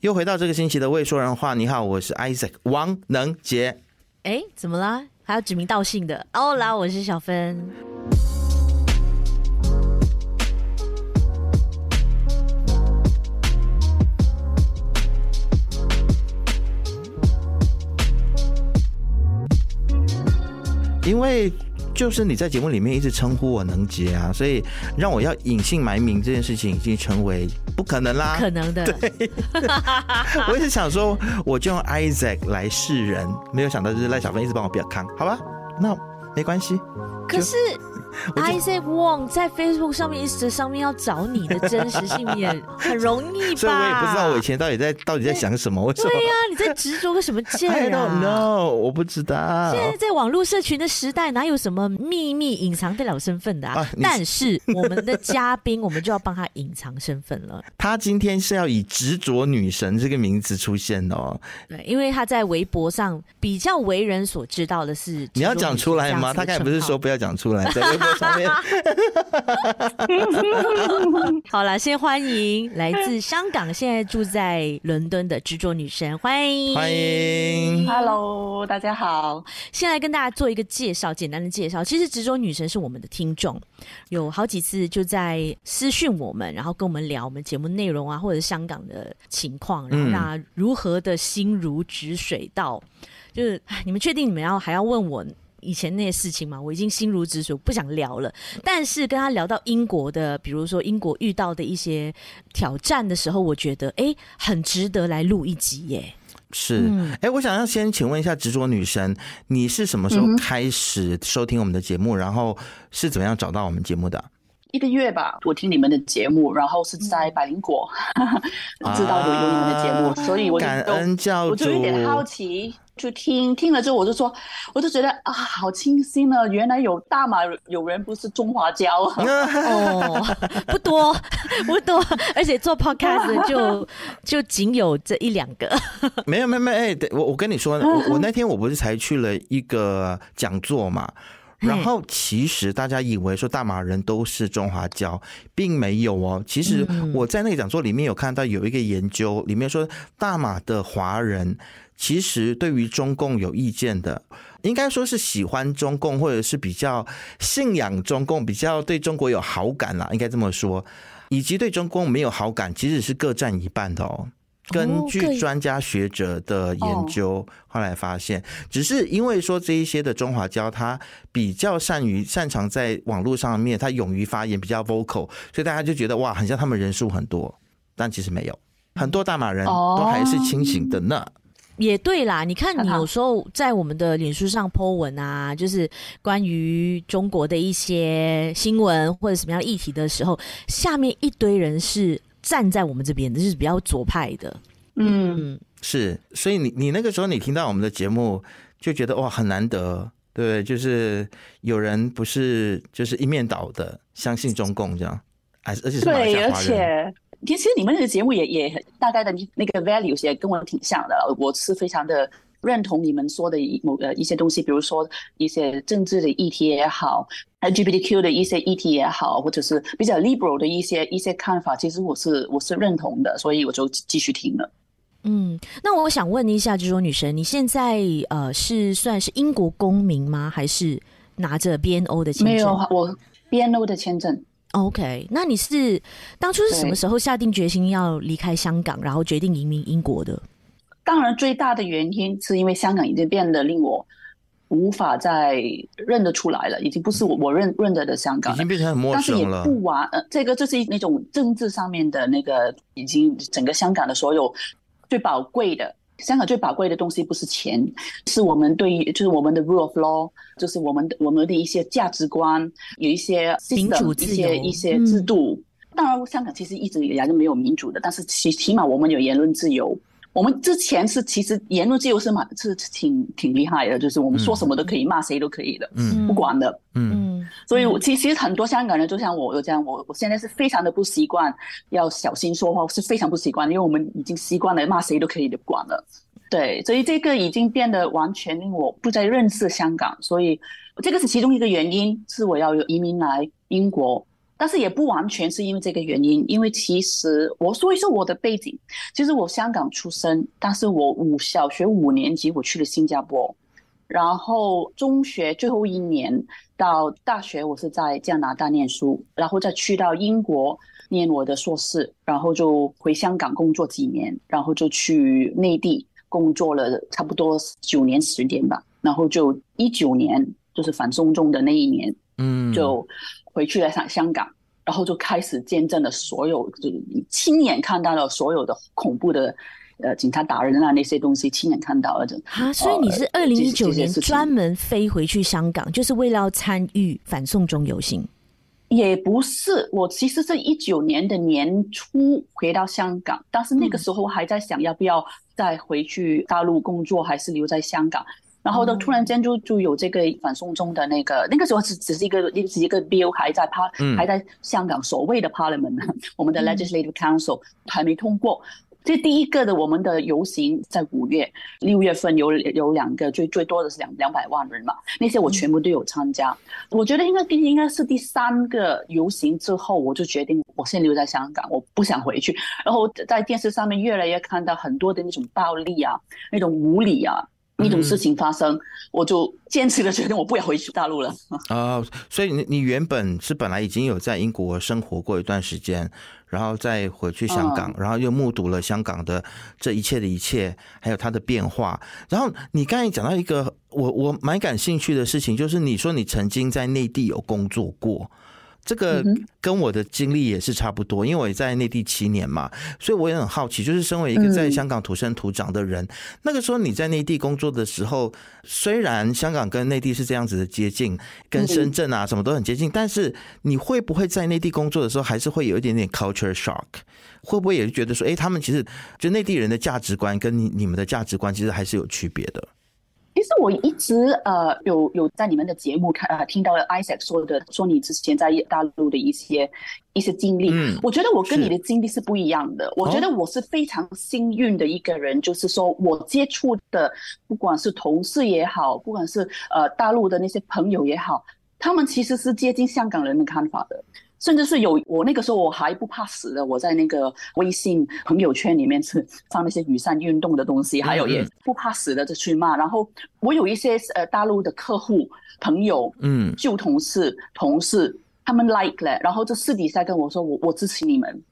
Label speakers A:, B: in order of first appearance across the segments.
A: 又回到这个星期的未说人话。你好，我是 Isaac 王能杰。
B: 哎，怎么啦？还要指名道姓的？哦，啦，我是小芬。
A: 因为。就是你在节目里面一直称呼我能杰啊，所以让我要隐姓埋名这件事情已经成为不可能啦，
B: 可能的。
A: 对，我一直想说，我就用 Isaac 来示人，没有想到就是赖小芬一直帮我表康，好吧，那没关系。
B: 可是。Isaac Wong 在 Facebook 上面一直上面要找你的真实姓名很容易吧？
A: 所以我也不知道我以前到底在到底在想什么。
B: 对呀、啊，你在执着个什么劲啊？I
A: don't know，我不知道。
B: 现在在网络社群的时代，哪有什么秘密隐藏得了身份的啊？啊但是我们的嘉宾，我们就要帮他隐藏身份了。
A: 他今天是要以执着女神这个名字出现的哦。
B: 对，因为他在微博上比较为人所知道的是，
A: 你要讲出来吗？他刚才不是说不要讲出来，在 微博
B: 好了，先欢迎来自香港，现在住在伦敦的执着女神，欢迎
A: 欢迎
C: ，Hello，大家好。
B: 先来跟大家做一个介绍，简单的介绍。其实执着女神是我们的听众，有好几次就在私讯我们，然后跟我们聊我们节目内容啊，或者是香港的情况，然后那如何的心如止水到，嗯、就是你们确定你们要还要问我？以前那些事情嘛，我已经心如止水，不想聊了。但是跟他聊到英国的，比如说英国遇到的一些挑战的时候，我觉得哎，很值得来录一集耶。
A: 是，哎、嗯，我想要先请问一下执着女神，你是什么时候开始收听我们的节目？嗯、然后是怎么样找到我们节目的？
C: 一个月吧，我听你们的节目，然后是在百灵果，知道有有你们的节目，啊、所以我就
A: 感恩教，
C: 我就有点好奇。就听听了之后，我就说，我就觉得啊，好清新呢。原来有大马有人不是中华胶
B: 哦，不多 不多，而且做 podcast 就就仅有这一两个。
A: 没有没有没有，哎，我我跟你说，我我那天我不是才去了一个讲座嘛，然后其实大家以为说大马人都是中华教，并没有哦。其实我在那个讲座里面有看到有一个研究，里面说大马的华人。其实对于中共有意见的，应该说是喜欢中共，或者是比较信仰中共，比较对中国有好感啦，应该这么说。以及对中共没有好感，其实是各占一半的哦。根据专家学者的研究，后来发现，只是因为说这一些的中华胶，他比较善于擅长在网络上面，他勇于发言，比较 vocal，所以大家就觉得哇，很像他们人数很多，但其实没有，很多大马人都还是清醒的呢。
B: 也对啦，你看你有时候在我们的脸书上 po 文啊，就是关于中国的一些新闻或者什么样的议题的时候，下面一堆人是站在我们这边的，就是比较左派的。
A: 嗯，是，所以你你那个时候你听到我们的节目，就觉得哇，很难得，对，就是有人不是就是一面倒的相信中共这样，而且是
C: 对，而且。其实你们那个节目也也大概的那个 values 也跟我挺像的，我是非常的认同你们说的某呃一些东西，比如说一些政治的议题也好，LGBTQ 的一些议题也好，或者是比较 liberal 的一些一些看法，其实我是我是认同的，所以我就继续听了。
B: 嗯，那我想问一下，执着女神，你现在呃是算是英国公民吗？还是拿着 BNO 的签证？
C: 没有，我 BNO 的签证。
B: OK，那你是当初是什么时候下定决心要离开香港，然后决定移民英国的？
C: 当然，最大的原因是因为香港已经变得令我无法再认得出来了，已经不是我我认认得的香港，
A: 已经变成很陌生了。
C: 但是也不完，呃，这个就是那种政治上面的那个，已经整个香港的所有最宝贵的。香港最宝贵的东西不是钱，是我们对于就是我们的 rule of law，就是我们的我们的一些价值观，有一些 system,
B: 民主
C: 一些一些制度。嗯、当然，香港其实一直以来都没有民主的，但是起起码我们有言论自由。我们之前是其实言论自由是蛮是挺挺厉害的，就是我们说什么都可以，骂谁都可以的，嗯，不管的，嗯。所以我其实很多香港人就像我这样，我我现在是非常的不习惯，要小心说话，我是非常不习惯，因为我们已经习惯了骂谁都可以的，不管了。对，所以这个已经变得完全令我不再认识香港，所以这个是其中一个原因，是我要移民来英国。但是也不完全是因为这个原因，因为其实我说一说我的背景，其实我香港出生，但是我五小学五年级我去了新加坡，然后中学最后一年到大学我是在加拿大念书，然后再去到英国念我的硕士，然后就回香港工作几年，然后就去内地工作了差不多九年十年吧，然后就一九年就是反送中的那一年，嗯，就。回去了香香港，然后就开始见证了所有，就亲眼看到了所有的恐怖的，呃，警察打人啊那些东西，亲眼看到了。
B: 啊，所以你是二零一九年专门飞回去香港，就是为了要参与反送中游行？
C: 也不是，我其实是一九年的年初回到香港，但是那个时候我还在想要不要再回去大陆工作，还是留在香港。然后呢，突然间就就有这个反送中的那个，那个时候只只是一个一一个 bill 还在趴，还在香港所谓的 parliament，我们的 legislative council 还没通过。这第一个的我们的游行在五月六月份有有两个，最最多的是两两百万人嘛，那些我全部都有参加。我觉得应该应该是第三个游行之后，我就决定我先留在香港，我不想回去。然后在电视上面越来越看到很多的那种暴力啊，那种无理啊。一种事情发生，嗯、我就坚持的决定，我不要回去大陆了。
A: 啊、哦，所以你你原本是本来已经有在英国生活过一段时间，然后再回去香港，嗯、然后又目睹了香港的这一切的一切，还有它的变化。然后你刚才讲到一个我我蛮感兴趣的事情，就是你说你曾经在内地有工作过。这个跟我的经历也是差不多，因为我也在内地七年嘛，所以我也很好奇，就是身为一个在香港土生土长的人，那个时候你在内地工作的时候，虽然香港跟内地是这样子的接近，跟深圳啊什么都很接近，但是你会不会在内地工作的时候，还是会有一点点 culture shock？会不会也是觉得说，哎，他们其实就内地人的价值观跟你你们的价值观其实还是有区别的？
C: 其实我一直呃有有在你们的节目看啊、呃、听到了 Isaac 说的说你之前在大陆的一些一些经历，嗯，我觉得我跟你的经历是不一样的。我觉得我是非常幸运的一个人，就是说我接触的不管是同事也好，不管是呃大陆的那些朋友也好，他们其实是接近香港人的看法的。甚至是有我那个时候我还不怕死的，我在那个微信朋友圈里面是放那些雨伞运动的东西，还有也不怕死的就去骂。然后我有一些呃大陆的客户朋友，嗯，旧同事同事，他们 like 了，然后就私底下跟我说我我支持你们，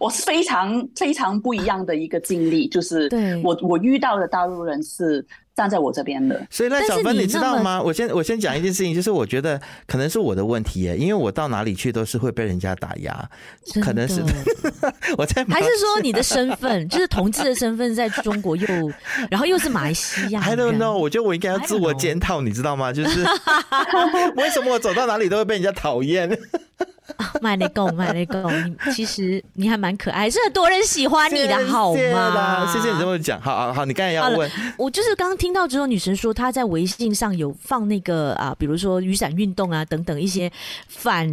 C: 我是非常非常不一样的一个经历，就是我我遇到的大陆人是。站在我这边的，
A: 所以赖小芬，你知道吗？我先我先讲一件事情，就是我觉得可能是我的问题耶，因为我到哪里去都是会被人家打压，可能是 我在
B: 还是说你的身份就是同志的身份，在中国又然后又是马来西亚？
A: I don't know，我觉得我应该要自我检讨，你知道吗？就是 为什么我走到哪里都会被人家讨厌？
B: 麦内贡，麦内贡，其实你还蛮可爱，是很多人喜欢你的，好吗？
A: 谢谢你这么讲，好好好，你刚才要问，
B: 我就是刚刚听到之后，女神说她在微信上有放那个啊，比如说雨伞运动啊等等一些反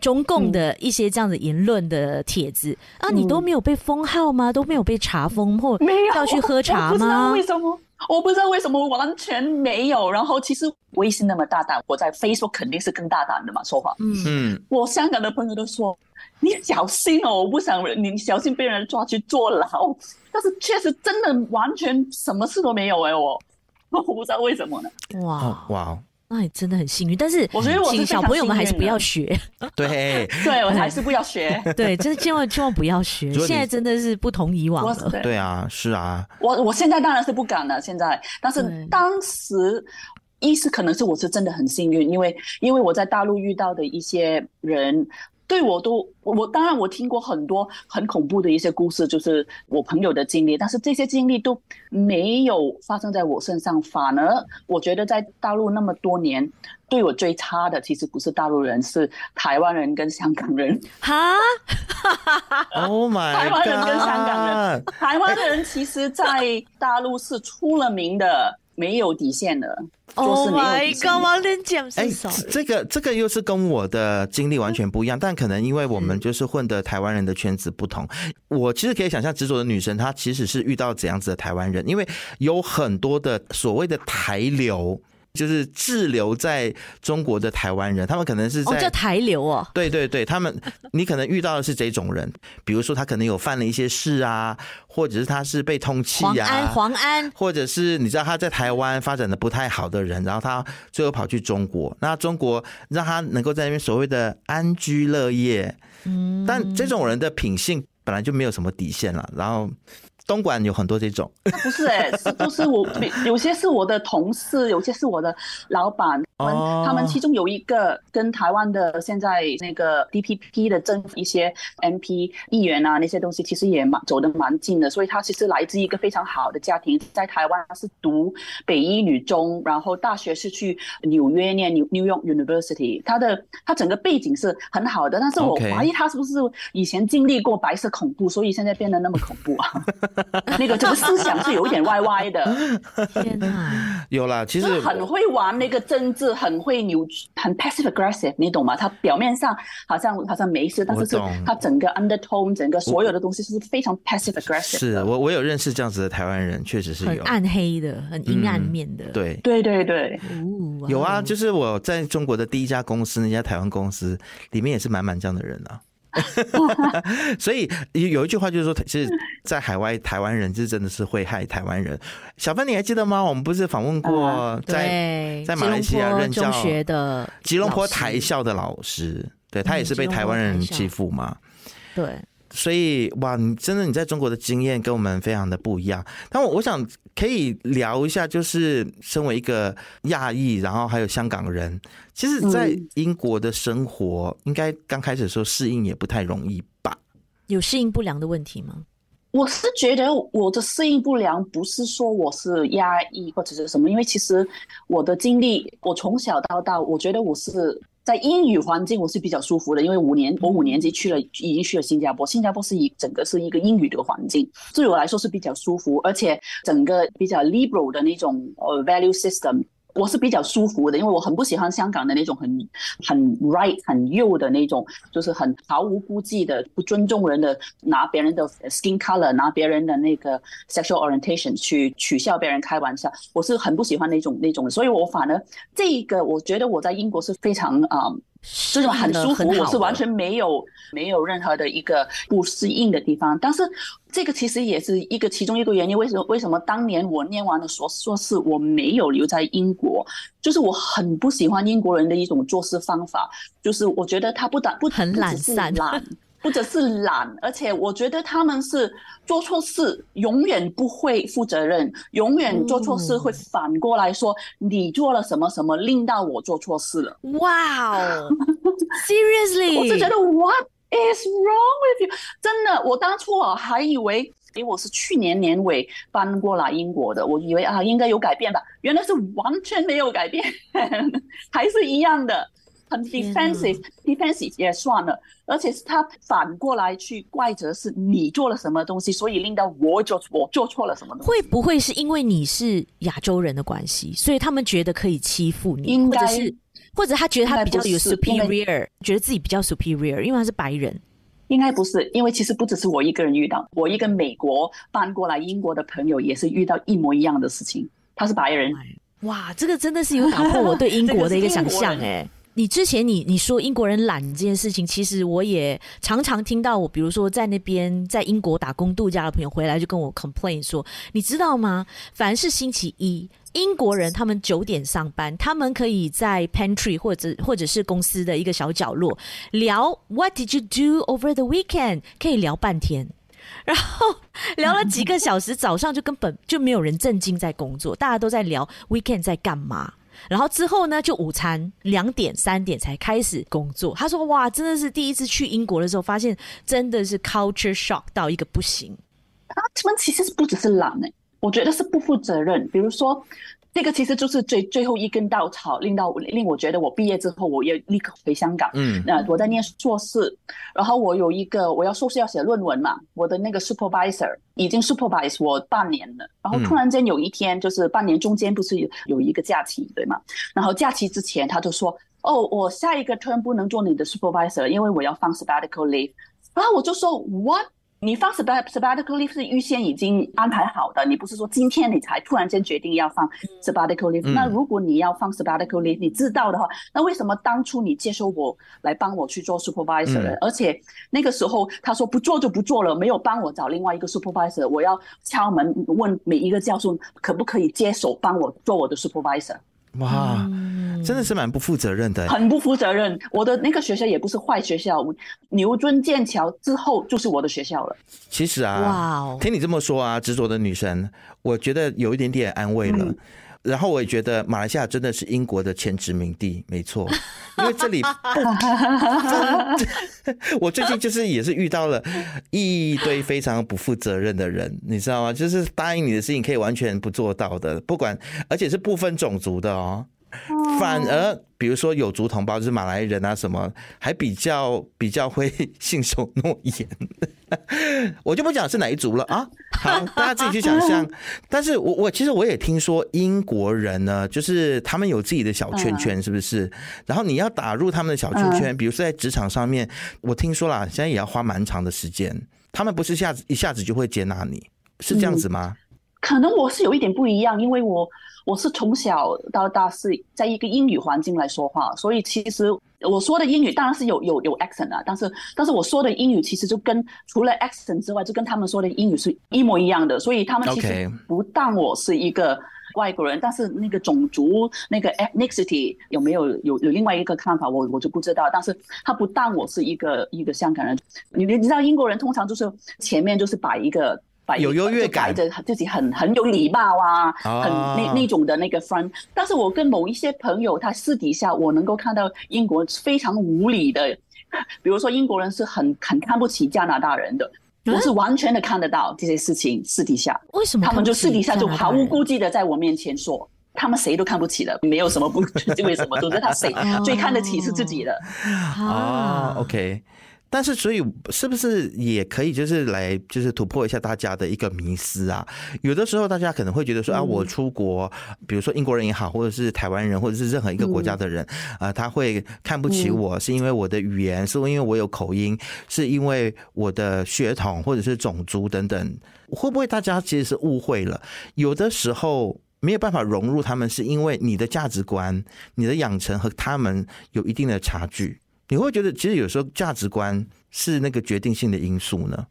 B: 中共的一些这样的言论的帖子、嗯、啊，你都没有被封号吗？都没有被查封或要去喝茶 吗？
C: 为什么？我不知道为什么完全没有。然后其实微信那么大胆，我在 Facebook 肯定是更大胆的嘛，说话。嗯，我香港的朋友都说你小心哦，我不想你小心被人抓去坐牢。但是确实真的完全什么事都没有哎，我 我不知道为什么呢？
B: 哇
A: 哇！
B: 那你真的很幸运，但是我觉得我请小朋友们 还是不要学。
A: 对，
C: 对我还是不要学。
B: 对，真的千万千万不要学。现在真的是不同以往了。
A: 对啊，是啊。
C: 我我现在当然是不敢了。现在，但是当时，一是可能是我是真的很幸运，因为因为我在大陆遇到的一些人。对我都，我当然我听过很多很恐怖的一些故事，就是我朋友的经历，但是这些经历都没有发生在我身上。反而我觉得在大陆那么多年，对我最差的其实不是大陆人，是台湾人跟香港人。
B: 哈
A: ，Oh my God！
C: 台湾人跟香港人，台湾人其实在大陆是出了名的。没有底线了，Oh my
B: God！
A: 这个这个又是跟我的经历完全不一样，但可能因为我们就是混的台湾人的圈子不同，我其实可以想象执着的女神她其实是遇到怎样子的台湾人，因为有很多的所谓的台流。就是滞留在中国的台湾人，他们可能是在、
B: 哦、叫台流哦。
A: 对对对，他们你可能遇到的是这种人，比如说他可能有犯了一些事啊，或者是他是被通缉呀、啊，
B: 黄安，黄安，
A: 或者是你知道他在台湾发展的不太好的人，然后他最后跑去中国，那中国让他能够在那边所谓的安居乐业，嗯，但这种人的品性本来就没有什么底线了，然后。东莞有很多这种，
C: 不是哎、欸，是都是我，有些是我的同事，有些是我的老板，他们、oh. 他们其中有一个跟台湾的现在那个 DPP 的政府一些 MP 议员啊那些东西，其实也蛮走得蛮近的，所以他其实来自一个非常好的家庭，在台湾他是读北一女中，然后大学是去纽约念 New New York University，他的他整个背景是很好的，但是我怀疑他是不是以前经历过白色恐怖，所以现在变得那么恐怖啊？那个这个思想是有一点歪歪的，
B: 天哪！
A: 有啦，其实
C: 很会玩那个政治，很会扭曲，很 passive aggressive，你懂吗？他表面上好像好像没事，但是是他整个 undertone，整个所有的东西是非常 passive aggressive。
A: 是我我有认识这样子的台湾人，确实是有
B: 很暗黑的，很阴暗面的。
A: 嗯、对
C: 对对对，
A: 有啊，就是我在中国的第一家公司，那家台湾公司里面也是满满这样的人啊。所以有一句话就是说，其实在海外台湾人是真的是会害台湾人。小芬，你还记得吗？我们不是访问过在在马来西亚任教的吉隆坡台校的老师，对，他也是被台湾人欺负嘛？
B: 对。
A: 所以哇，你真的你在中国的经验跟我们非常的不一样。但我我想可以聊一下，就是身为一个亚裔，然后还有香港人，其实，在英国的生活，应该刚开始的时候适应也不太容易吧？
B: 有适应不良的问题吗？
C: 我是觉得我的适应不良不是说我是压抑或者是什么，因为其实我的经历，我从小到大，我觉得我是。在英语环境我是比较舒服的，因为五年我五年级去了，已经去了新加坡。新加坡是一整个是一个英语的环境，对我来说是比较舒服，而且整个比较 liberal 的那种呃 value system。我是比较舒服的，因为我很不喜欢香港的那种很很 right 很右的那种，就是很毫无顾忌的不尊重人的，拿别人的 skin color，拿别人的那个 sexual orientation 去取笑别人开玩笑，我是很不喜欢那种那种，所以我反而这一个我觉得我在英国是非常啊。Um, 这种很舒服，我是完全没有没有任何的一个不适应的地方。但是这个其实也是一个其中一个原因，为什么为什么当年我念完了硕硕士，我没有留在英国？就是我很不喜欢英国人的一种做事方法，就是我觉得他不但不
B: 很懒散。
C: 或者是懒，而且我觉得他们是做错事永远不会负责任，永远做错事会反过来说你做了什么什么令到我做错事了。
B: 哇哦，Seriously，
C: 我是觉得 What is wrong with you？真的，我当初啊还以为，因为我是去年年尾搬过来英国的，我以为啊应该有改变吧，原来是完全没有改变，还是一样的。很 defensive，defensive 也算了，而且是他反过来去怪责是你做了什么东西，所以令到我做我做错了什么东西。
B: 会不会是因为你是亚洲人的关系，所以他们觉得可以欺负你？
C: 应该
B: 或者是，或者他觉得他比较有 superior，觉得自己比较 superior，因为他是白人。
C: 应该不是，因为其实不只是我一个人遇到，我一个美国搬过来英国的朋友也是遇到一模一样的事情。他是白人，
B: 哇，这个真的是有打破我对英国的一个想象 哎。你之前你你说英国人懒这件事情，其实我也常常听到我，比如说在那边在英国打工度假的朋友回来就跟我 complain 说，你知道吗？凡是星期一，英国人他们九点上班，他们可以在 pantry 或者或者是公司的一个小角落聊 What did you do over the weekend？可以聊半天，然后聊了几个小时，早上就根本就没有人正经在工作，大家都在聊 weekend 在干嘛。然后之后呢，就午餐两点三点才开始工作。他说：“哇，真的是第一次去英国的时候，发现真的是 culture shock 到一个不行。”
C: 他们其实是不只是懒哎，我觉得是不负责任。比如说。这个其实就是最最后一根稻草，令到令我觉得我毕业之后，我要立刻回香港。嗯，那我在念硕士，然后我有一个我要硕士要写论文嘛，我的那个 supervisor 已经 supervise 我半年了，然后突然间有一天，就是半年中间不是有一个假期对吗？然后假期之前他就说，哦，我下一个 term 不能做你的 supervisor，因为我要放 sabbatical leave。然后我就说 what？你放 sabbatical leave 是预先已经安排好的，你不是说今天你才突然间决定要放 sabbatical leave。那如果你要放 sabbatical leave，你知道的话，那为什么当初你接受我来帮我去做 supervisor 的？而且那个时候他说不做就不做了，没有帮我找另外一个 supervisor，我要敲门问每一个教授可不可以接手帮我做我的 supervisor。
A: 哇，真的是蛮不负责任的，
C: 很不负责任。我的那个学校也不是坏学校，牛津剑桥之后就是我的学校了。
A: 其实啊，听你这么说啊，执着的女生，我觉得有一点点安慰了。嗯然后我也觉得马来西亚真的是英国的前殖民地，没错，因为这里不，我最近就是也是遇到了一堆非常不负责任的人，你知道吗？就是答应你的事情可以完全不做到的，不管，而且是不分种族的哦。反而，比如说有族同胞，就是马来人啊，什么还比较比较会信守诺言。我就不讲是哪一族了啊，好，大家自己去想象。但是我我其实我也听说英国人呢，就是他们有自己的小圈圈，是不是？然后你要打入他们的小圈圈，比如说在职场上面，我听说啦，现在也要花蛮长的时间。他们不是下子一下子就会接纳你，是这样子吗？
C: 可能我是有一点不一样，因为我。我是从小到大是在一个英语环境来说话，所以其实我说的英语当然是有有有 accent 啊，但是但是我说的英语其实就跟除了 accent 之外，就跟他们说的英语是一模一样的，所以他们其实不当我是一个外国人，但是那个种族那个 ethnicity 有没有有有另外一个看法，我我就不知道，但是他不当我是一个一个香港人，你你知道英国人通常就是前面就是摆一个。
A: 有优越感，
C: 着自己很很有礼貌啊，很那那种的那个 friend。但是我跟某一些朋友，他私底下我能够看到英国非常无理的，比如说英国人是很很看不起加拿大人的，我是完全的看得到这些事情私底下。
B: 为什么？
C: 他们就私底下就毫无顾忌的在我面前说，他们谁都看不起的，没有什么不 为什么，总之他谁 最看得起是自己的。
A: 啊，OK。但是，所以是不是也可以就是来就是突破一下大家的一个迷思啊？有的时候大家可能会觉得说啊，我出国，比如说英国人也好，或者是台湾人，或者是任何一个国家的人啊，他会看不起我，是因为我的语言，是因为我有口音，是因为我的血统或者是种族等等，会不会大家其实是误会了？有的时候没有办法融入他们，是因为你的价值观、你的养成和他们有一定的差距。你会觉得，其实有时候价值观是那个决定性的因素呢？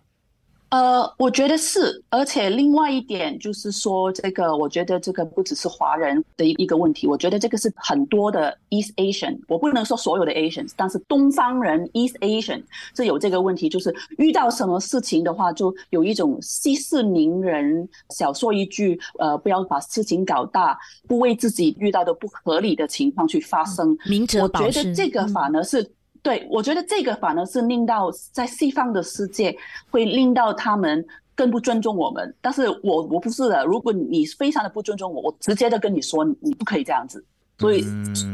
C: 呃，我觉得是，而且另外一点就是说，这个我觉得这个不只是华人的一一个问题，我觉得这个是很多的 East Asian，我不能说所有的 Asians，但是东方人 East Asian 是有这个问题，就是遇到什么事情的话，就有一种息事宁人，少说一句，呃，不要把事情搞大，不为自己遇到的不合理的情况去发生。
B: 明哲保。
C: 我觉得这个反而是。嗯对，我觉得这个反而是令到在西方的世界会令到他们更不尊重我们。但是我我不是的，如果你非常的不尊重我，我直接的跟你说，你不可以这样子。所以，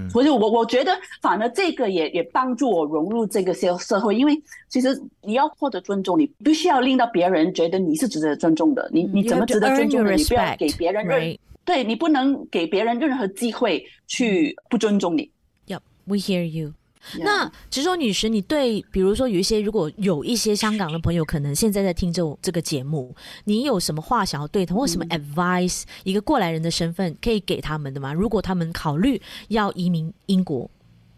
C: 所以我我觉得反而这个也也帮助我融入这个社社会，因为其实你要获得尊重，你必须要令到别人觉得你是值得尊重的。你你怎么值得尊重的？你不要给别人任，对，你不能给别人任何机会去不尊重你。
B: Yep, we hear you. 那执着女神，你对比如说有一些，如果有一些香港的朋友，可能现在在听这这个节目，你有什么话想要对他，或什么 advice，一个过来人的身份可以给他们的吗？如果他们考虑要移民英国，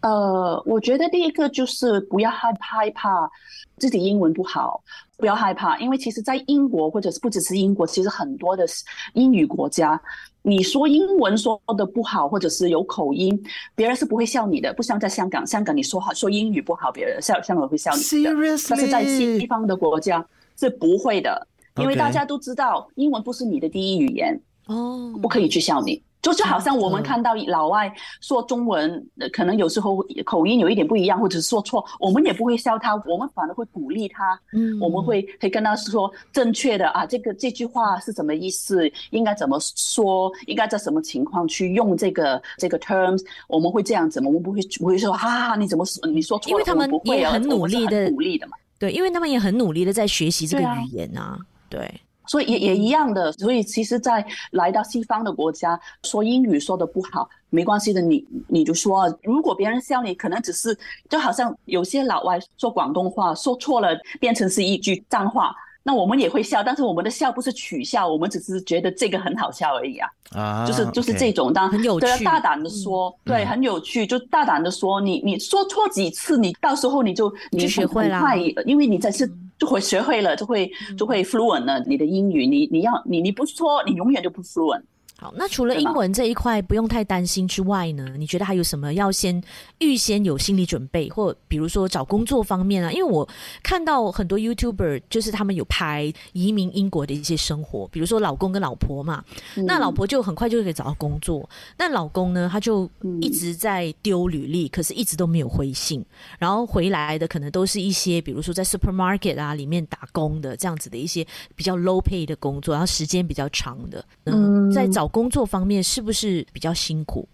C: 呃，我觉得第一个就是不要害害怕自己英文不好，不要害怕，因为其实，在英国或者是不只是英国，其实很多的英语国家。你说英文说的不好，或者是有口音，别人是不会笑你的。不像在香港，香港你说好说英语不好，别人笑香港会笑你的。但是在西方的国家是不会的，因为大家都知道英文不是你的第一语言，哦，不可以去笑你。就就好像我们看到老外说中文，可能有时候口音有一点不一样，或者是说错，我们也不会笑他，我们反而会鼓励他。嗯，我们会会跟他说正确的啊，这个这句话是什么意思？应该怎么说？应该在什么情况去用这个这个 terms？我们会这样子，我们不会不会说啊，你怎么说？你说错了，
B: 因为他们也很努力的
C: 鼓励的嘛。
B: 对，因为他们也很努力的在学习这个语言啊。对。对
C: 所以也也一样的，所以其实，在来到西方的国家，说英语说的不好没关系的，你你就说，如果别人笑你，可能只是就好像有些老外说广东话说错了，变成是一句脏话，那我们也会笑，但是我们的笑不是取笑，我们只是觉得这个很好笑而已啊。啊，就是就是这种，当然
B: 很有趣，
C: 对，大胆的说，嗯、对，很有趣，就大胆的说，你你说错几次，你到时候你就你就学会了，因为你这是就会学会了，就会就会 fluent 了。你的英语，你你要你你不说，你永远就不 fluent。
B: 好，那除了英文这一块不用太担心之外呢，你觉得还有什么要先预先有心理准备，或比如说找工作方面啊？因为我看到很多 YouTuber，就是他们有拍移民英国的一些生活，比如说老公跟老婆嘛，嗯、那老婆就很快就可以找到工作，那老公呢，他就一直在丢履历，可是一直都没有回信，然后回来的可能都是一些比如说在 supermarket 啊里面打工的这样子的一些比较 low pay 的工作，然后时间比较长的，嗯，在找。工作方面是不是比较辛苦？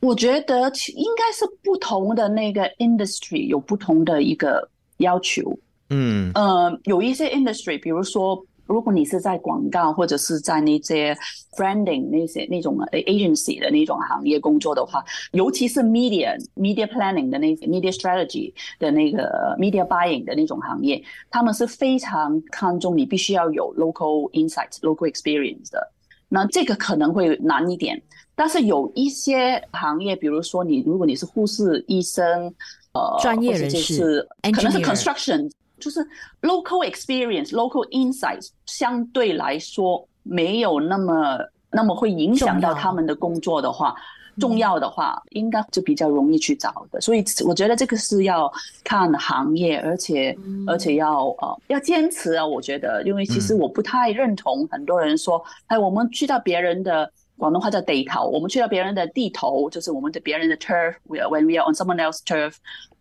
C: 我觉得应该是不同的那个 industry 有不同的一个要求。嗯，呃，有一些 industry，比如说，如果你是在广告或者是在那些 branding 那些那种 agency 的那种行业工作的话，尤其是 media media planning 的那 media strategy 的那个 media buying 的那种行业，他们是非常看重你必须要有 local insights、local experience 的。那这个可能会难一点，但是有一些行业，比如说你，如果你是护士、医生，呃，
B: 专业人士，
C: 可能是 construction，就是 local experience、local insights，相对来说没有那么那么会影响到他们的工作的话。重要的话，应该就比较容易去找的，所以我觉得这个是要看行业，而且而且要呃要坚持啊。我觉得，因为其实我不太认同很多人说，哎，我们去到别人的广东话叫地头，我们去到别人的地头，就是我们的别人的 turf，when we are on someone else turf，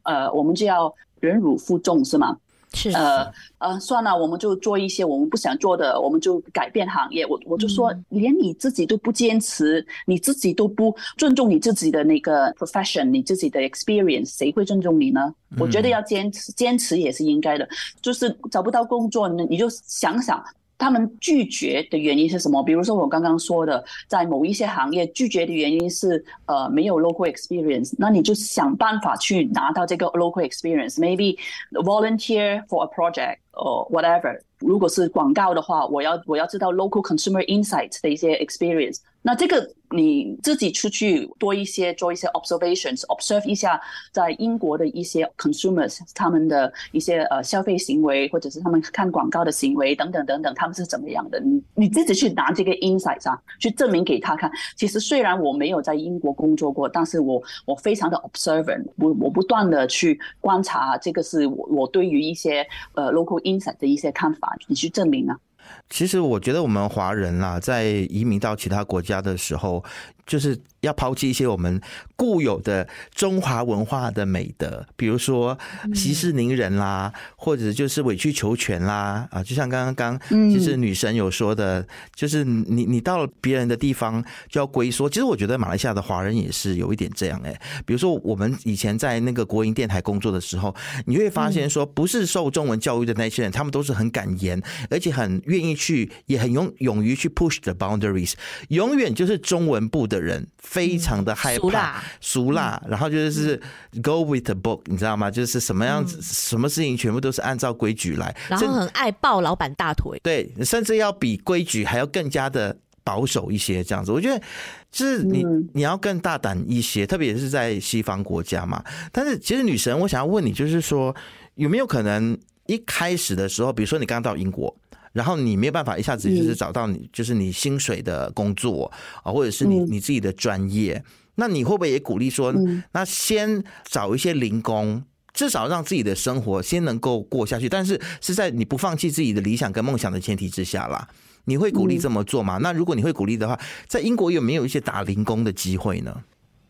C: 呃，我们就要忍辱负重，是吗？
B: 是
C: 呃呃，算了，我们就做一些我们不想做的，我们就改变行业。我我就说，连你自己都不坚持，你自己都不尊重你自己的那个 profession，你自己的 experience，谁会尊重你呢？我觉得要坚持，坚持也是应该的。就是找不到工作呢，你就想想。他们拒绝的原因是什么？比如说我刚刚说的，在某一些行业拒绝的原因是呃没有 local experience，那你就想办法去拿到这个 local experience，maybe volunteer for a project or whatever。如果是广告的话，我要我要知道 local consumer insight 的一些 experience。那这个你自己出去多一些做一些 observations，observe 一下在英国的一些 consumers 他们的一些呃消费行为，或者是他们看广告的行为等等等等，他们是怎么样的？你你自己去拿这个 insights 啊，去证明给他看。其实虽然我没有在英国工作过，但是我我非常的 observant，我我不断的去观察，这个是我我对于一些呃 local insight 的一些看法，你去证明啊。
A: 其实我觉得我们华人啦，在移民到其他国家的时候，就是。要抛弃一些我们固有的中华文化的美德，比如说息事宁人啦，或者就是委曲求全啦啊，就像刚刚刚其实女神有说的，就是你你到了别人的地方就要龟缩。其实我觉得马来西亚的华人也是有一点这样哎，比如说我们以前在那个国营电台工作的时候，你会发现说，不是受中文教育的那些人，他们都是很敢言，而且很愿意去，也很勇勇于去 push the boundaries，永远就是中文部的人。非常的害怕，俗辣，然后就是 go with the book，你知道吗？就是什么样子，什么事情全部都是按照规矩来，
B: 然后很爱抱老板大腿，对，
A: 甚至要比规矩还要更加的保守一些，这样子。我觉得就是你你要更大胆一些，特别是在西方国家嘛。但是其实女神，我想要问你，就是说有没有可能一开始的时候，比如说你刚到英国。然后你没有办法一下子就是找到你就是你薪水的工作啊，或者是你你自己的专业，那你会不会也鼓励说，那先找一些零工，至少让自己的生活先能够过下去，但是是在你不放弃自己的理想跟梦想的前提之下啦。你会鼓励这么做吗？那如果你会鼓励的话，在英国有没有一些打零工的机会呢？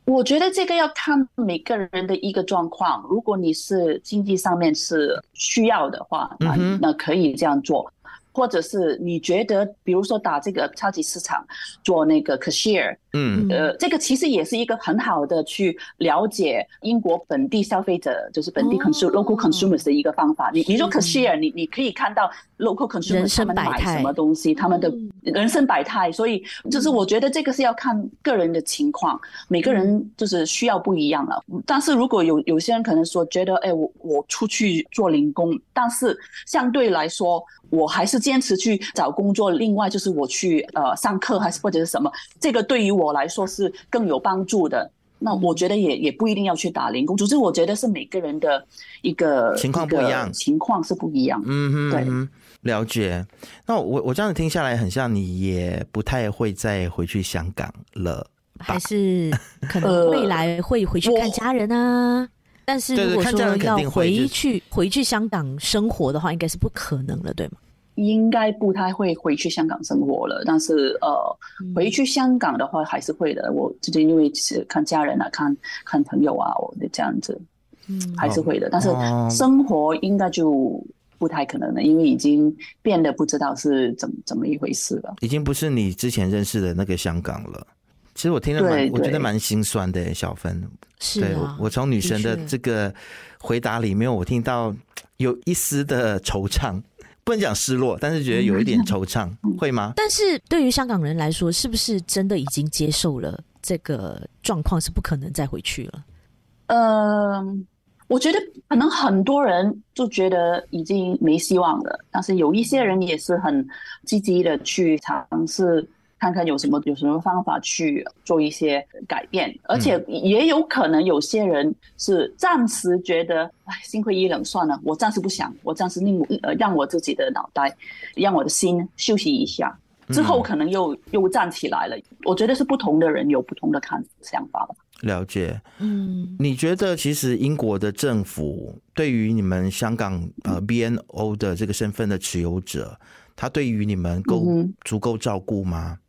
C: 我觉得这个要看每个人的一个状况。如果你是经济上面是需要的话，那那可以这样做。或者是你觉得，比如说打这个超级市场做那个 cashier，嗯，呃，这个其实也是一个很好的去了解英国本地消费者，就是本地 consumer、哦、local consumers 的一个方法。你你说 cashier，你你可以看到 local consumers 他们买什么东西，他们的人生百态。所以就是我觉得这个是要看个人的情况，每个人就是需要不一样了。但是如果有有些人可能说觉得，哎，我我出去做零工，但是相对来说，我还是坚持去找工作。另外就是我去呃上课还是或者是什么，这个对于我来说是更有帮助的。那我觉得也也不一定要去打零工，总之我觉得是每个人的一个
A: 情况不一样，
C: 情况是不一样。
A: 嗯哼，对，了解。那我我这样子听下来，很像你也不太会再回去香港了，
B: 还是可能未来会回去看家人啊？呃、但是如果说要回去回去香港生活的话，应该是不可能了，对吗？
C: 应该不太会回去香港生活了，但是呃，回去香港的话还是会的。我最近因为是看家人啊，看看朋友啊，我就这样子，嗯，还是会的。但是生活应该就不太可能了，因为已经变得不知道是怎么怎么一回事了。
A: 已经不是你之前认识的那个香港了。其实我听了蛮，我觉得蛮心酸的，小芬。
B: 是啊，
A: 对，我从女神的这个回答里面，我听到有一丝的惆怅。不能讲失落，但是觉得有一点惆怅，会吗？
B: 但是对于香港人来说，是不是真的已经接受了这个状况，是不可能再回去了？
C: 嗯、呃，我觉得可能很多人就觉得已经没希望了，但是有一些人也是很积极的去尝试。看看有什么有什么方法去做一些改变，而且也有可能有些人是暂时觉得，哎，心灰意冷，算了，我暂时不想，我暂时令呃让我自己的脑袋，让我的心休息一下，之后可能又又站起来了。我觉得是不同的人有不同的看想法吧。
A: 了解，嗯，你觉得其实英国的政府对于你们香港呃 BNO 的这个身份的持有者，他对于你们够足够照顾吗？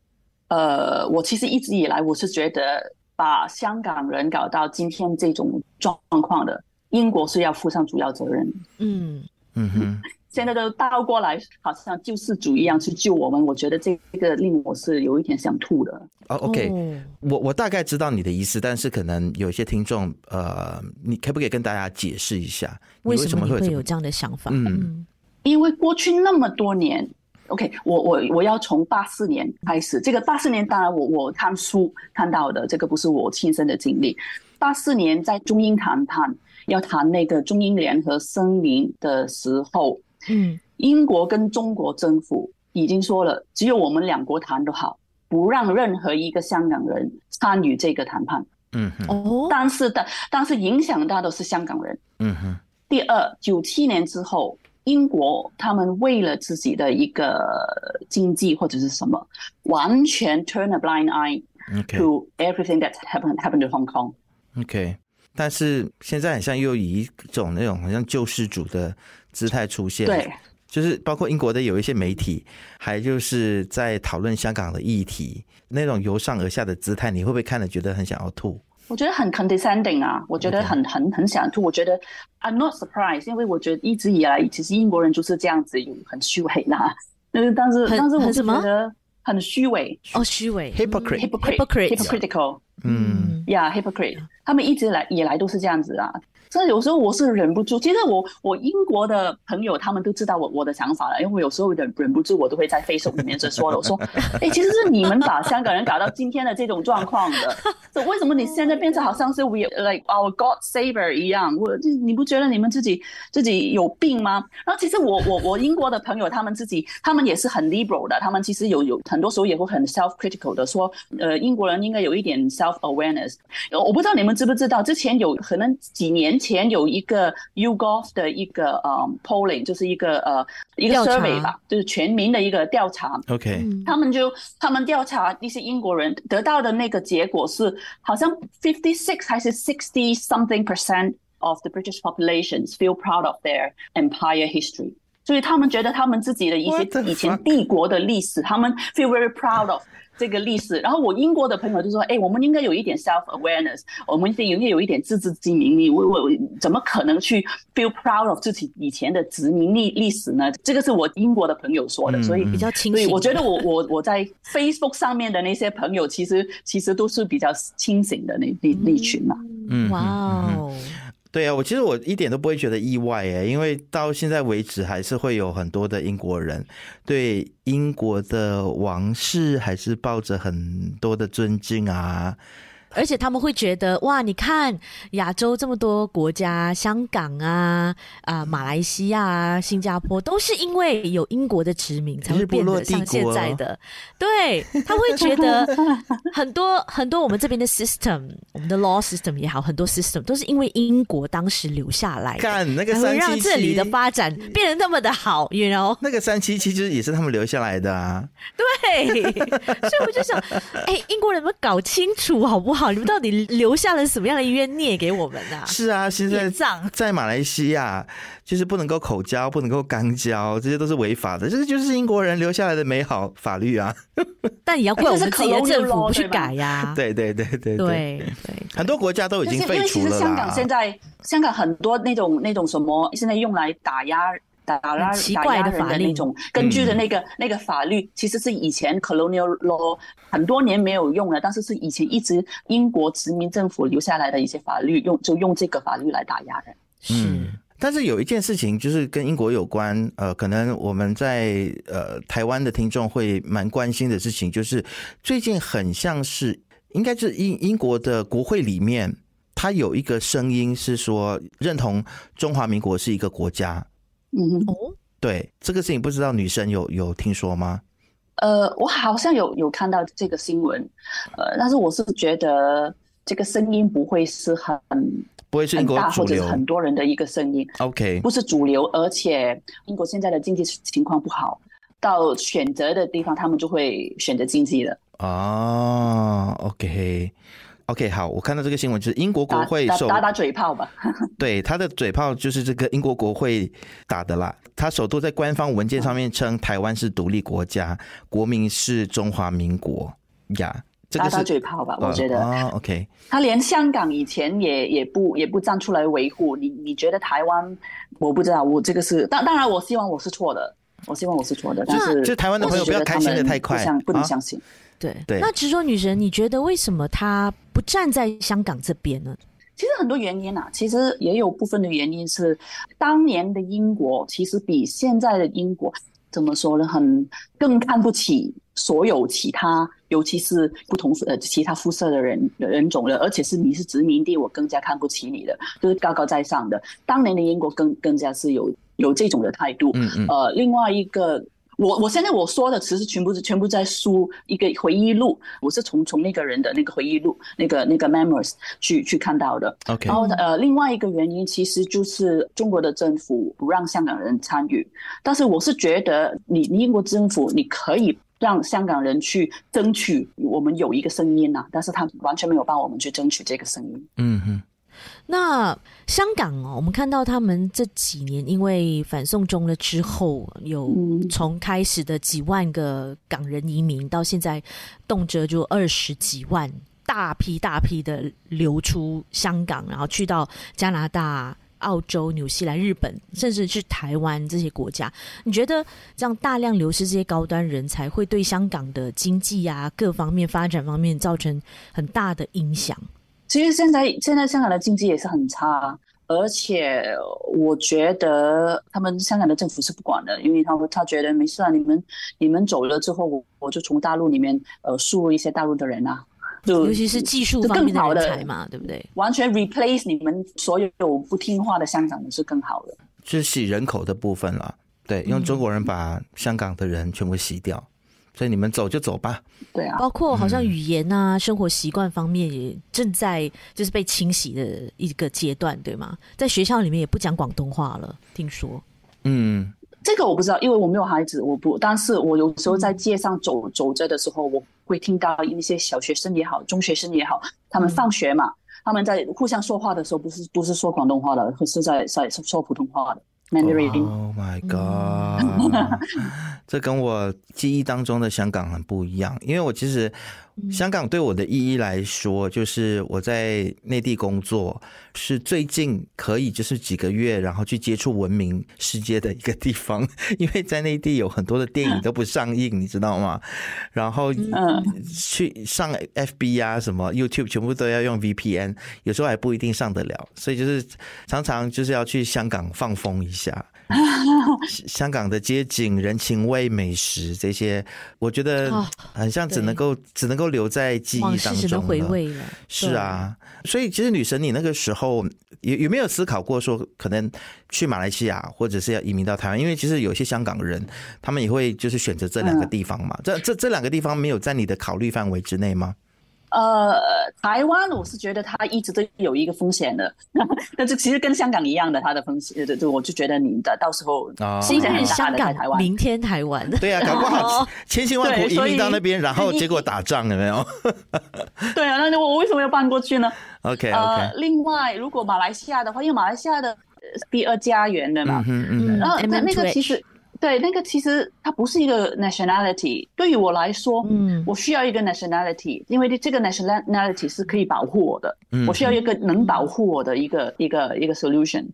C: 呃，我其实一直以来我是觉得，把香港人搞到今天这种状况的，英国是要负上主要责任。
B: 嗯
A: 嗯哼，
C: 现在都倒过来，好像救世主一样去救我们，我觉得这个令我是有一点想吐的。
A: 哦，OK，我我大概知道你的意思，但是可能有些听众，呃，你可不可以跟大家解释一下，为什么会
B: 有这样的想法？
C: 嗯，因为过去那么多年。OK，我我我要从八四年开始。这个八四年，当然我我看书看到的，这个不是我亲身的经历。八四年在中英谈判要谈那个中英联合声明的时候，
B: 嗯，
C: 英国跟中国政府已经说了，只有我们两国谈都好，不让任何一个香港人参与这个谈判。
A: 嗯哼，
B: 哦，
C: 但是的，但是影响到的是香港人。
A: 嗯哼。
C: 第二，九七年之后。英国他们为了自己的一个经济或者是什么，完全 turn a blind eye to everything that happened happened to Hong Kong。
A: OK，但是现在好像又以一种那种好像救世主的姿态出现，
C: 对，
A: 就是包括英国的有一些媒体，还就是在讨论香港的议题，那种由上而下的姿态，你会不会看了觉得很想要吐？
C: 我觉得很 condescending 啊，我觉得很很很想吐。我觉得 I'm not surprised，因为我觉得一直以来其实英国人就是这样子，有很虚伪呐。但是但是但是我是觉得很虚伪
B: 哦，虚伪
C: ，hypocrite，hypocrite，hypocritical，
A: 嗯
C: ，yeah，hypocrite，他们一直来以来都是这样子啊。所以有时候我是忍不住，其实我我英国的朋友他们都知道我我的想法了，因为我有时候忍忍不住，我都会在 Facebook 里面就说了，我说，哎、欸，其实是你们把香港人搞到今天的这种状况的，所以为什么你现在变成好像是 we like our God saver 一样？我你不觉得你们自己自己有病吗？然后其实我我我英国的朋友他们自己他们也是很 liberal 的，他们其实有有很多时候也会很 self critical 的说，呃，英国人应该有一点 self awareness。我不知道你们知不知道，之前有可能几年。前有一个 YouGov 的一个呃 polling，就是一个呃一个 survey 吧，就是全民的一个调查。
A: OK，
C: 他们就他们调查那些英国人得到的那个结果是，好像 fifty six 还是 sixty something percent of the British populations feel proud of their empire history，所以他们觉得他们自己的一些以前帝国的历史，他们 feel very proud of。这个历史，然后我英国的朋友就说：“哎，我们应该有一点 self awareness，我们应该有一点自知之明。你我我怎么可能去 feel proud of 自己以前的殖民历历史呢？”这个是我英国的朋友说的，所以
B: 比较清醒。
C: 所以我觉得我我我在 Facebook 上面的那些朋友，其实其实都是比较清醒的那那那群嘛。
B: 嗯，哇哦。
A: 对啊，我其实我一点都不会觉得意外诶，因为到现在为止，还是会有很多的英国人对英国的王室还是抱着很多的尊敬啊，
B: 而且他们会觉得哇，你看亚洲这么多国家，香港啊啊、呃、马来西亚啊、新加坡，都是因为有英国的殖民才会变得像现在的。对，他会觉得 很多很多我们这边的 system，我们的 law system 也好，很多 system 都是因为英国当时留下来的，
A: 看那个三七七，
B: 让这里的发展变得那么的好，you know？
A: 那个三七七就是也是他们留下来的啊。
B: 对，所以我就想，哎、欸，英国人们搞清楚好不好？你们到底留下了什么样的冤孽给我们啊？
A: 是啊，现在在马来西亚就是不能够口交，不能够肛交，这些都是违法的。这个就是英国人留下来的美好法律啊。
B: 但也要怪我们自己的政府不去改呀、啊。
A: 对对对对对对，
B: 对，
A: 很多国家都已经废除了。因为其实
C: 香港现在，香港很多那种那种什么，现在用来打压。打压
B: 奇怪的法律，
C: 那种根据的那个、嗯、那个法律，其实是以前 colonial law 很多年没有用了，但是是以前一直英国殖民政府留下来的一些法律，用就用这个法律来打压人。
A: 嗯，但是有一件事情就是跟英国有关，呃，可能我们在呃台湾的听众会蛮关心的事情，就是最近很像是应该是英英国的国会里面，他有一个声音是说认同中华民国是一个国家。
C: 嗯
B: 哦，
A: 对这个事情，不知道女生有有听说吗？
C: 呃，我好像有有看到这个新闻，呃，但是我是觉得这个声音不会是很
A: 不会是英国主流，
C: 或者是很多人的一个声音。
A: OK，
C: 不是主流，而且英国现在的经济情况不好，到选择的地方他们就会选择经济了。
A: 哦，OK。OK，好，我看到这个新闻，就是英国国会
C: 打打，打打嘴炮吧。
A: 对，他的嘴炮就是这个英国国会打的啦。他首度在官方文件上面称台湾是独立国家，国民是中华民国呀。这个是
C: 打打嘴炮吧，我觉得。
A: 哦，OK。
C: 他连香港以前也也不也不站出来维护你，你觉得台湾？我不知道，我这个是当当然，我希望我是错的，我希望我是错的，但是
A: 就台湾的朋友不要开心的太快，
C: 不能相信。啊
B: 对对，那执着女神，你觉得为什么她不站在香港这边呢？
C: 其实很多原因啊，其实也有部分的原因是，当年的英国其实比现在的英国怎么说呢？很更看不起所有其他，尤其是不同呃其他肤色的人人种的，而且是你是殖民地，我更加看不起你的，就是高高在上的。当年的英国更更加是有有这种的态度。嗯嗯。呃，另外一个。我我现在我说的其实全部是全部在书一个回忆录，我是从从那个人的那个回忆录那个那个 memories 去去看到的。
A: OK，
C: 然后呃，另外一个原因其实就是中国的政府不让香港人参与，但是我是觉得你你英国政府你可以让香港人去争取我们有一个声音呐、啊，但是他完全没有帮我们去争取这个声音。
A: 嗯哼。
B: 那香港哦，我们看到他们这几年因为反送中了之后，有从开始的几万个港人移民，到现在动辄就二十几万，大批大批的流出香港，然后去到加拿大、澳洲、纽西兰、日本，甚至是台湾这些国家。你觉得这样大量流失这些高端人才，会对香港的经济啊各方面发展方面造成很大的影响？
C: 其实现在现在香港的经济也是很差，而且我觉得他们香港的政府是不管的，因为他他觉得没事啊，你们你们走了之后，我我就从大陆里面呃输入一些大陆的人啊，就
B: 尤其是技术方面的人才嘛，对不对？
C: 完全 replace 你们所有不听话的香港人是更好的，
A: 就是洗人口的部分了，对，用中国人把香港的人全部洗掉。所以你们走就走吧。
C: 对啊，
B: 包括好像语言啊、嗯、生活习惯方面也正在就是被清洗的一个阶段，对吗？在学校里面也不讲广东话了，听说。
A: 嗯，
C: 这个我不知道，因为我没有孩子，我不。但是我有时候在街上走、嗯、走着的时候，我会听到一些小学生也好、中学生也好，他们放学嘛，嗯、他们在互相说话的时候，不是不是说广东话的，是在在说普通话的。
A: Oh my god！这跟我记忆当中的香港很不一样，因为我其实。香港对我的意义来说，就是我在内地工作，是最近可以就是几个月，然后去接触文明世界的一个地方。因为在内地有很多的电影都不上映，你知道吗？然后去上 FB 啊什么 YouTube 全部都要用 VPN，有时候还不一定上得了，所以就是常常就是要去香港放风一下。香港的街景、人情味、美食这些，我觉得很像只能够、哦、只能够留在记忆当中
B: 回味了。
A: 是啊，所以其实女神，你那个时候有有没有思考过说，可能去马来西亚，或者是要移民到台湾？因为其实有些香港人，他们也会就是选择这两个地方嘛。嗯、这这这两个地方没有在你的考虑范围之内吗？
C: 呃，台湾我是觉得它一直都有一个风险的，但这其实跟香港一样的，它的风险，对对我就觉得你的到时候
B: 今天香港，明天台湾，
A: 对啊，搞不好 千辛万苦移民到那边，然后结果打仗有没有？
C: 对啊，那我为什么要搬过去呢
A: ？OK OK。
C: 呃，另外，如果马来西亚的话，因为马来西亚的第二家园的嘛，嗯嗯，然后那那个其实。对，那个其实它不是一个 nationality。对于我来说，嗯，我需要一个 nationality，因为这个 nationality 是可以保护我的。嗯，我需要一个能保护我的一个一个一个 solution。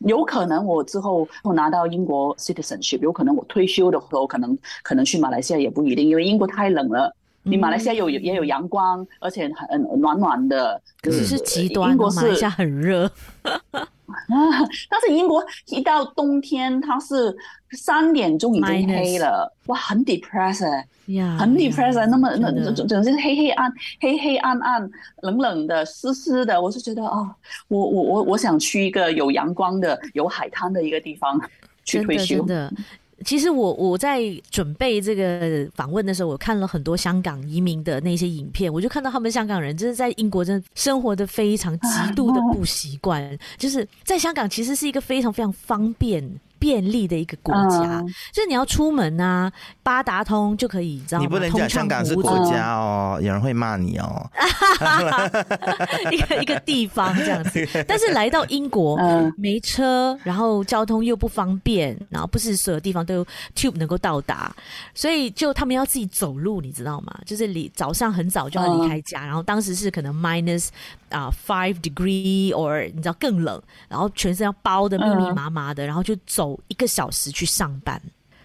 C: 有可能我之后我拿到英国 citizenship，有可能我退休的时候可能可能去马来西亚也不一定，因为英国太冷了。你马来西亚有也有阳光，而且很暖暖的。
B: 可是是极端，英国是马来西亚很热。
C: 啊！但是英国一到冬天，它是三点钟已经黑了哇，很 depressed，呀，很 depressing 那么那整整是黑黑暗、黑黑暗暗、冷冷的、湿湿的，我就觉得啊、哦，我我我我想去一个有阳光的、有海滩的一个地方去退休。
B: 其实我我在准备这个访问的时候，我看了很多香港移民的那些影片，我就看到他们香港人就是在英国真的生活的非常极度的不习惯，就是在香港其实是一个非常非常方便。便利的一个国家，嗯、就是你要出门啊，八达通就可以，你知道吗？
A: 你不能讲香港是国家哦，嗯、有人会骂你哦。
B: 一个一个地方这样子，但是来到英国，嗯、没车，然后交通又不方便，然后不是所有地方都有 tube 能够到达，所以就他们要自己走路，你知道吗？就是离早上很早就要离开家，嗯、然后当时是可能 minus 啊、uh, five degree or 你知道更冷，然后全身要包的密密麻麻的，嗯、然后就走。一个小时去上班，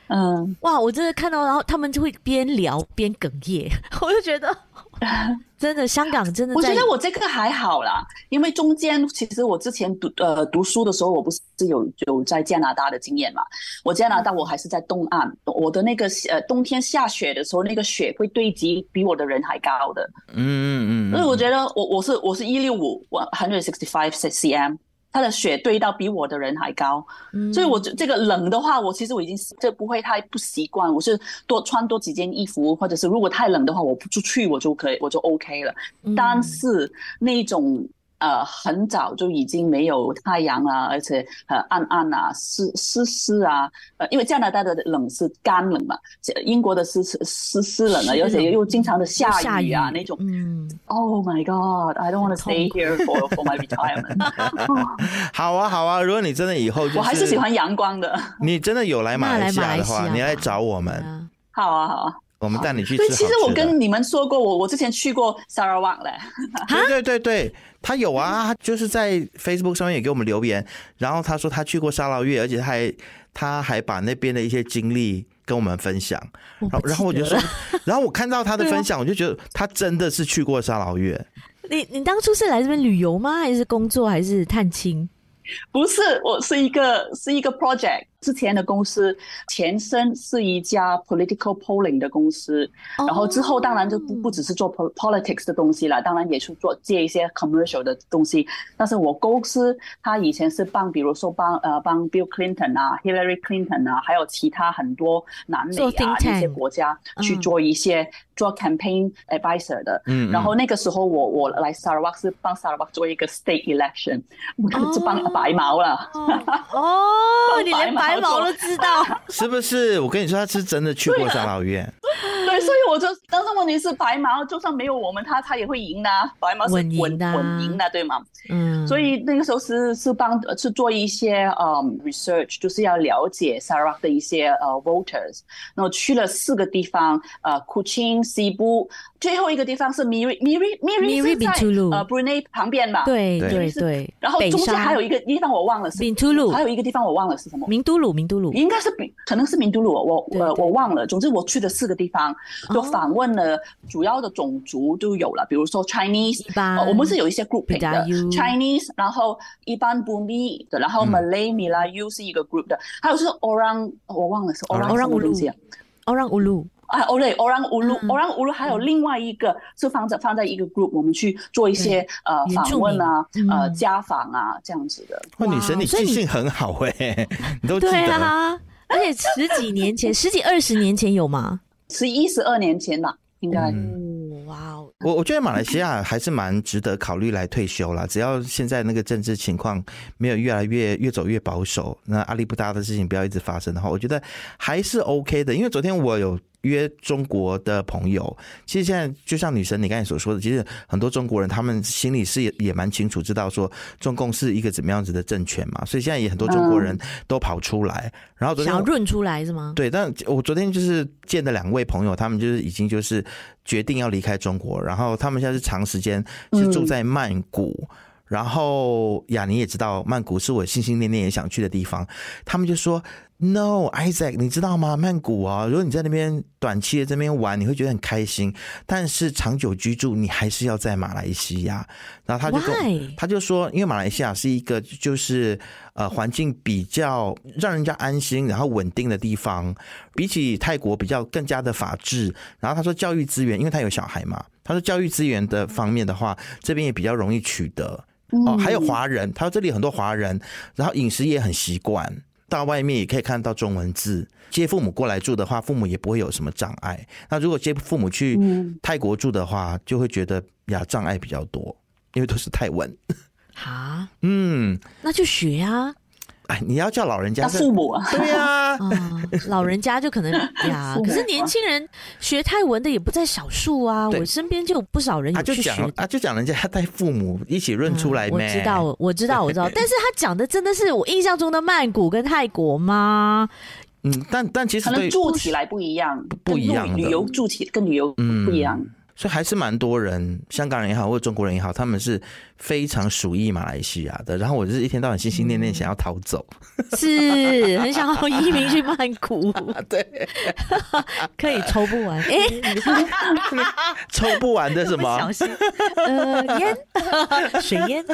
B: 嗯，哇！我真的看到，然后他们就会边聊边哽咽，我就觉得，真的香港真的。
C: 我觉得我这个还好啦，因为中间其实我之前读呃读书的时候，我不是有有在加拿大的经验嘛。我加拿大我还是在东岸，我的那个呃冬天下雪的时候，那个雪会堆积比我的人还高的，嗯嗯嗯。所以我觉得我我是我是一六五，我 hundred sixty five cm。它的血堆到比我的人还高，嗯、所以我这个冷的话，我其实我已经这不会太不习惯。我是多穿多几件衣服，或者是如果太冷的话，我不出去我就可以，我就 OK 了。嗯、但是那种。呃，很早就已经没有太阳啊，而且很暗暗啊，湿湿湿啊。呃，因为加拿大的冷是干冷嘛，英国的是湿湿湿冷啊，而且又经常的下雨啊，雨那种。嗯。Oh my God! I don't want to stay here for for my retirement.
A: 好啊，好啊，如果你真的以后、就是，
C: 我还是喜欢阳光的。
A: 你真的有来马来西亚的话，你来找我们。
C: 好啊，好啊。
A: 我们带你去吃。对，
C: 其实我跟你们说过，我我之前去过沙拉瓦嘞。
A: 对对对对，他有啊，他就是在 Facebook 上面也给我们留言，然后他说他去过沙劳越，而且他还他还把那边的一些经历跟我们分享。然后我就说，然后我看到他的分享，我就觉得他真的是去过沙劳越。
B: 你你当初是来这边旅游吗？还是工作？还是探亲？
C: 不是，我是一个是一个 project。之前的公司前身是一家 political polling 的公司，然后之后当然就不不只是做 politics 的东西了，当然也是做接一些 commercial 的东西。但是我公司它以前是帮，比如说帮呃帮 Bill Clinton 啊、Hillary Clinton 啊，还有其他很多南美啊一些国家去做一些做 campaign advisor 的。嗯，然后那个时候我我来 Sarawak 是帮 Sarawak 做一个 state election，我就帮白毛了。
B: 哦，你连白。白毛都知道
A: 是不是？我跟你说，他是真的去过沙老院。
C: 对，所以我就当时问题是白毛，就算没有我们，他他也会赢的。白毛是稳稳稳赢的，对吗？嗯。所以那个时候是是帮是做一些呃、um, research，就是要了解 Sarawak 的一些呃、uh, voters。然后去了四个地方，呃，Kuching、Sibu，最后一个地方是 Miri Miri Miri 是在呃 Brunei 旁边吧？
B: 对对。对。
C: 然后中间还有一个地方我忘了是
B: Bintulu，
C: 还有一个地方我忘了是什么？
B: 名都鲁，名都鲁，
C: 应该是比可能是名都鲁，我我我忘了。总之我去的四个地地方，就访问了主要的种族都有了，比如说 Chinese，呃，我们是有一些 grouping 的 Chinese，然后一般 Bumi 的，然后 Malay Melayu 是一个 group 的，还有是 Orang，我忘了是 Orang 什么东西啊
B: ，Orang Ulu。
C: 啊，哦对，Orang Ulu，Orang Ulu 还有另外一个是放在放在一个 group，我们去做一些呃访问啊，呃家访啊这样子的。
A: 哇，女神你记性很好哎，你都记得。
B: 对啊，而且十几年前，十几二十年前有吗？
C: 十一十二年前吧，应该。
B: 哇哦，
A: 我我觉得马来西亚还是蛮值得考虑来退休了，只要现在那个政治情况没有越来越越走越保守，那阿里不达的事情不要一直发生的话，我觉得还是 OK 的。因为昨天我有。约中国的朋友，其实现在就像女神你刚才所说的，其实很多中国人他们心里是也也蛮清楚，知道说中共是一个怎么样子的政权嘛，所以现在也很多中国人都跑出来，然后昨天
B: 想要润出来是吗？
A: 对，但我昨天就是见的两位朋友，他们就是已经就是决定要离开中国，然后他们现在是长时间是住在曼谷。然后雅尼也知道，曼谷是我心心念念也想去的地方。他们就说：“No，Isaac，你知道吗？曼谷啊，如果你在那边短期的这边玩，你会觉得很开心。但是长久居住，你还是要在马来西亚。”然后他就跟?他就说：“因为马来西亚是一个就是呃环境比较让人家安心，然后稳定的地方，比起泰国比较更加的法治。然后他说教育资源，因为他有小孩嘛，他说教育资源的方面的话，这边也比较容易取得。”哦，还有华人，他说这里很多华人，然后饮食也很习惯，到外面也可以看到中文字。接父母过来住的话，父母也不会有什么障碍。那如果接父母去泰国住的话，就会觉得呀障碍比较多，因为都是泰文。
B: 哈，
A: 嗯，
B: 那就学啊。
A: 哎，你要叫老人家
C: 父母啊？
A: 对呀、啊
B: 嗯，老人家就可能 呀。可是年轻人学泰文的也不在少数啊。我身边就有不少人有去学啊。
A: 啊，就讲人家他带父母一起认出来、嗯。
B: 我知道，我知道，我知道。但是他讲的真的是我印象中的曼谷跟泰国吗？
A: 嗯，但但其实
C: 可能住起来不一样，
A: 不一样。
C: 旅游住起跟旅游不一样。嗯
A: 所以还是蛮多人，香港人也好，或者中国人也好，他们是非常属意马来西亚的。然后我就是一天到晚心心念念想要逃走，
B: 是很想要移民去曼谷。
A: 对，
B: 可以抽不完，哎、欸，
A: 抽不完的什么？
B: 小心，呃，烟，水烟。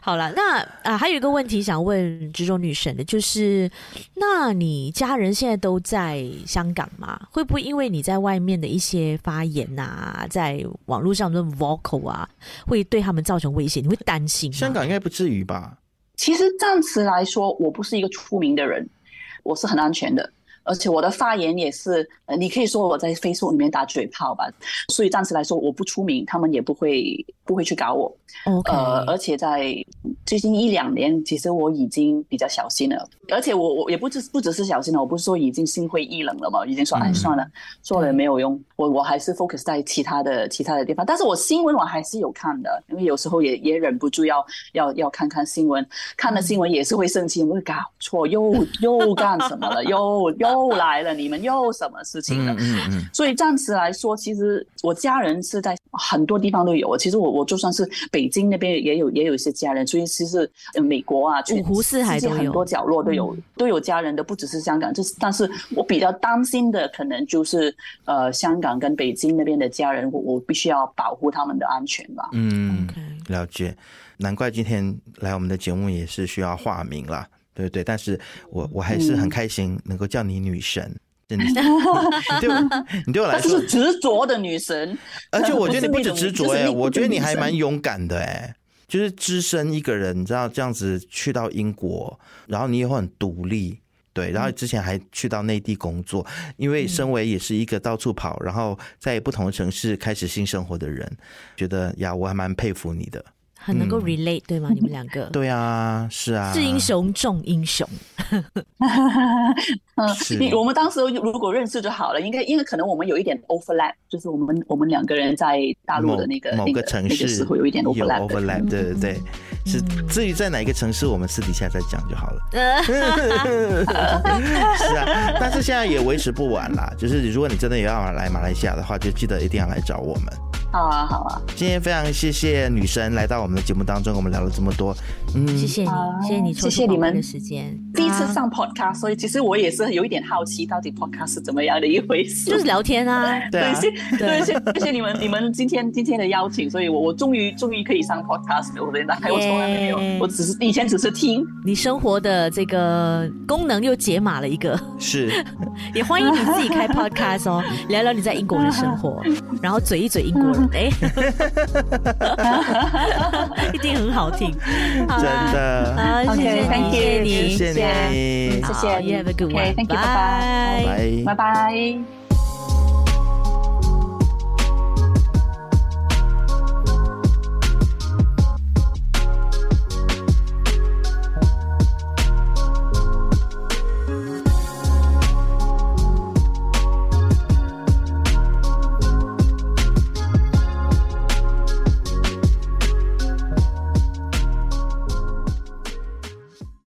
B: 好了，那啊，还有一个问题想问执着女神的，就是，那你家人现在都在香港吗？会不会因为你在外面的一些发言啊，在网络上的 vocal 啊，会对他们造成威胁？你会担心？
A: 香港应该不至于吧？
C: 其实暂时来说，我不是一个出名的人，我是很安全的。而且我的发言也是，呃，你可以说我在 Facebook 里面打嘴炮吧。所以暂时来说，我不出名，他们也不会不会去搞我。呃，而且在最近一两年，其实我已经比较小心了。而且我我也不只不只是小心了，我不是说已经心灰意冷了嘛，已经说哎算了，做了也没有用。我我还是 focus 在其他的其他的地方。但是我新闻我还是有看的，因为有时候也也忍不住要要要看看新闻，看了新闻也是会生气，我会搞错，又 又干什么了，又又。又来了，你们又什么事情了？嗯嗯嗯。所以暂时来说，其实我家人是在很多地方都有。其实我我就算是北京那边也有也有一些家人，所以其实美国啊，
B: 五湖四海都有，
C: 很多角落都有、嗯、都有家人的，不只是香港。就是，但是我比较担心的可能就是呃，香港跟北京那边的家人，我我必须要保护他们的安全吧。
A: 嗯了解。难怪今天来我们的节目也是需要化名啦。对不对，但是我我还是很开心能够叫你女神，真的，你对我，你对我来说
C: 是执着的女神，
A: 而且我觉得你不止执着哎，我觉得你还蛮勇敢的哎，就是只身一个人，你知道这样子去到英国，然后你也会很独立，对，然后之前还去到内地工作，因为身为也是一个到处跑，然后在不同的城市开始新生活的人，觉得呀，我还蛮佩服你的。
B: 很能够 relate、嗯、对吗？你们两个
A: 对啊，是啊，
B: 是英雄重英雄。
C: 嗯，你我们当时如果认识就好了，应该因为可能我们有一点 overlap，就是我们我们两个人在大陆的那个
A: 某个城市
C: 时候有一点 overlap，,
A: overlap 对对对，嗯、是至于在哪一个城市，我们私底下再讲就好了。是啊，但是现在也维持不晚啦，就是如果你真的也要来马来西亚的话，就记得一定要来找我们。
C: 好啊，好啊。
A: 今天非常谢谢女神来到我们的节目当中，我们聊了这么多。嗯，
B: 谢谢你，谢谢你，
C: 谢谢你们
B: 的时间。
C: 第一次上 podcast，所以其实我也是有一点好奇，到底 podcast 是怎么样的一回事？
B: 就是聊天啊。
A: 对，
C: 谢，对，谢谢谢你们，你们今天今天的邀请，所以我我终于终于可以上 podcast 了。我原来我从来没有，我只是以前只是听。
B: 你生活的这个功能又解码了一个，
A: 是。
B: 也欢迎你自己开 podcast 哦，聊聊你在英国的生活，然后嘴一嘴英国人，哎，一定很好听，
A: 真的。
B: 好，谢谢你，谢谢你，
A: 谢谢你，
C: 谢谢。
B: You have a good one.
C: Thank you. Bye bye. 拜拜。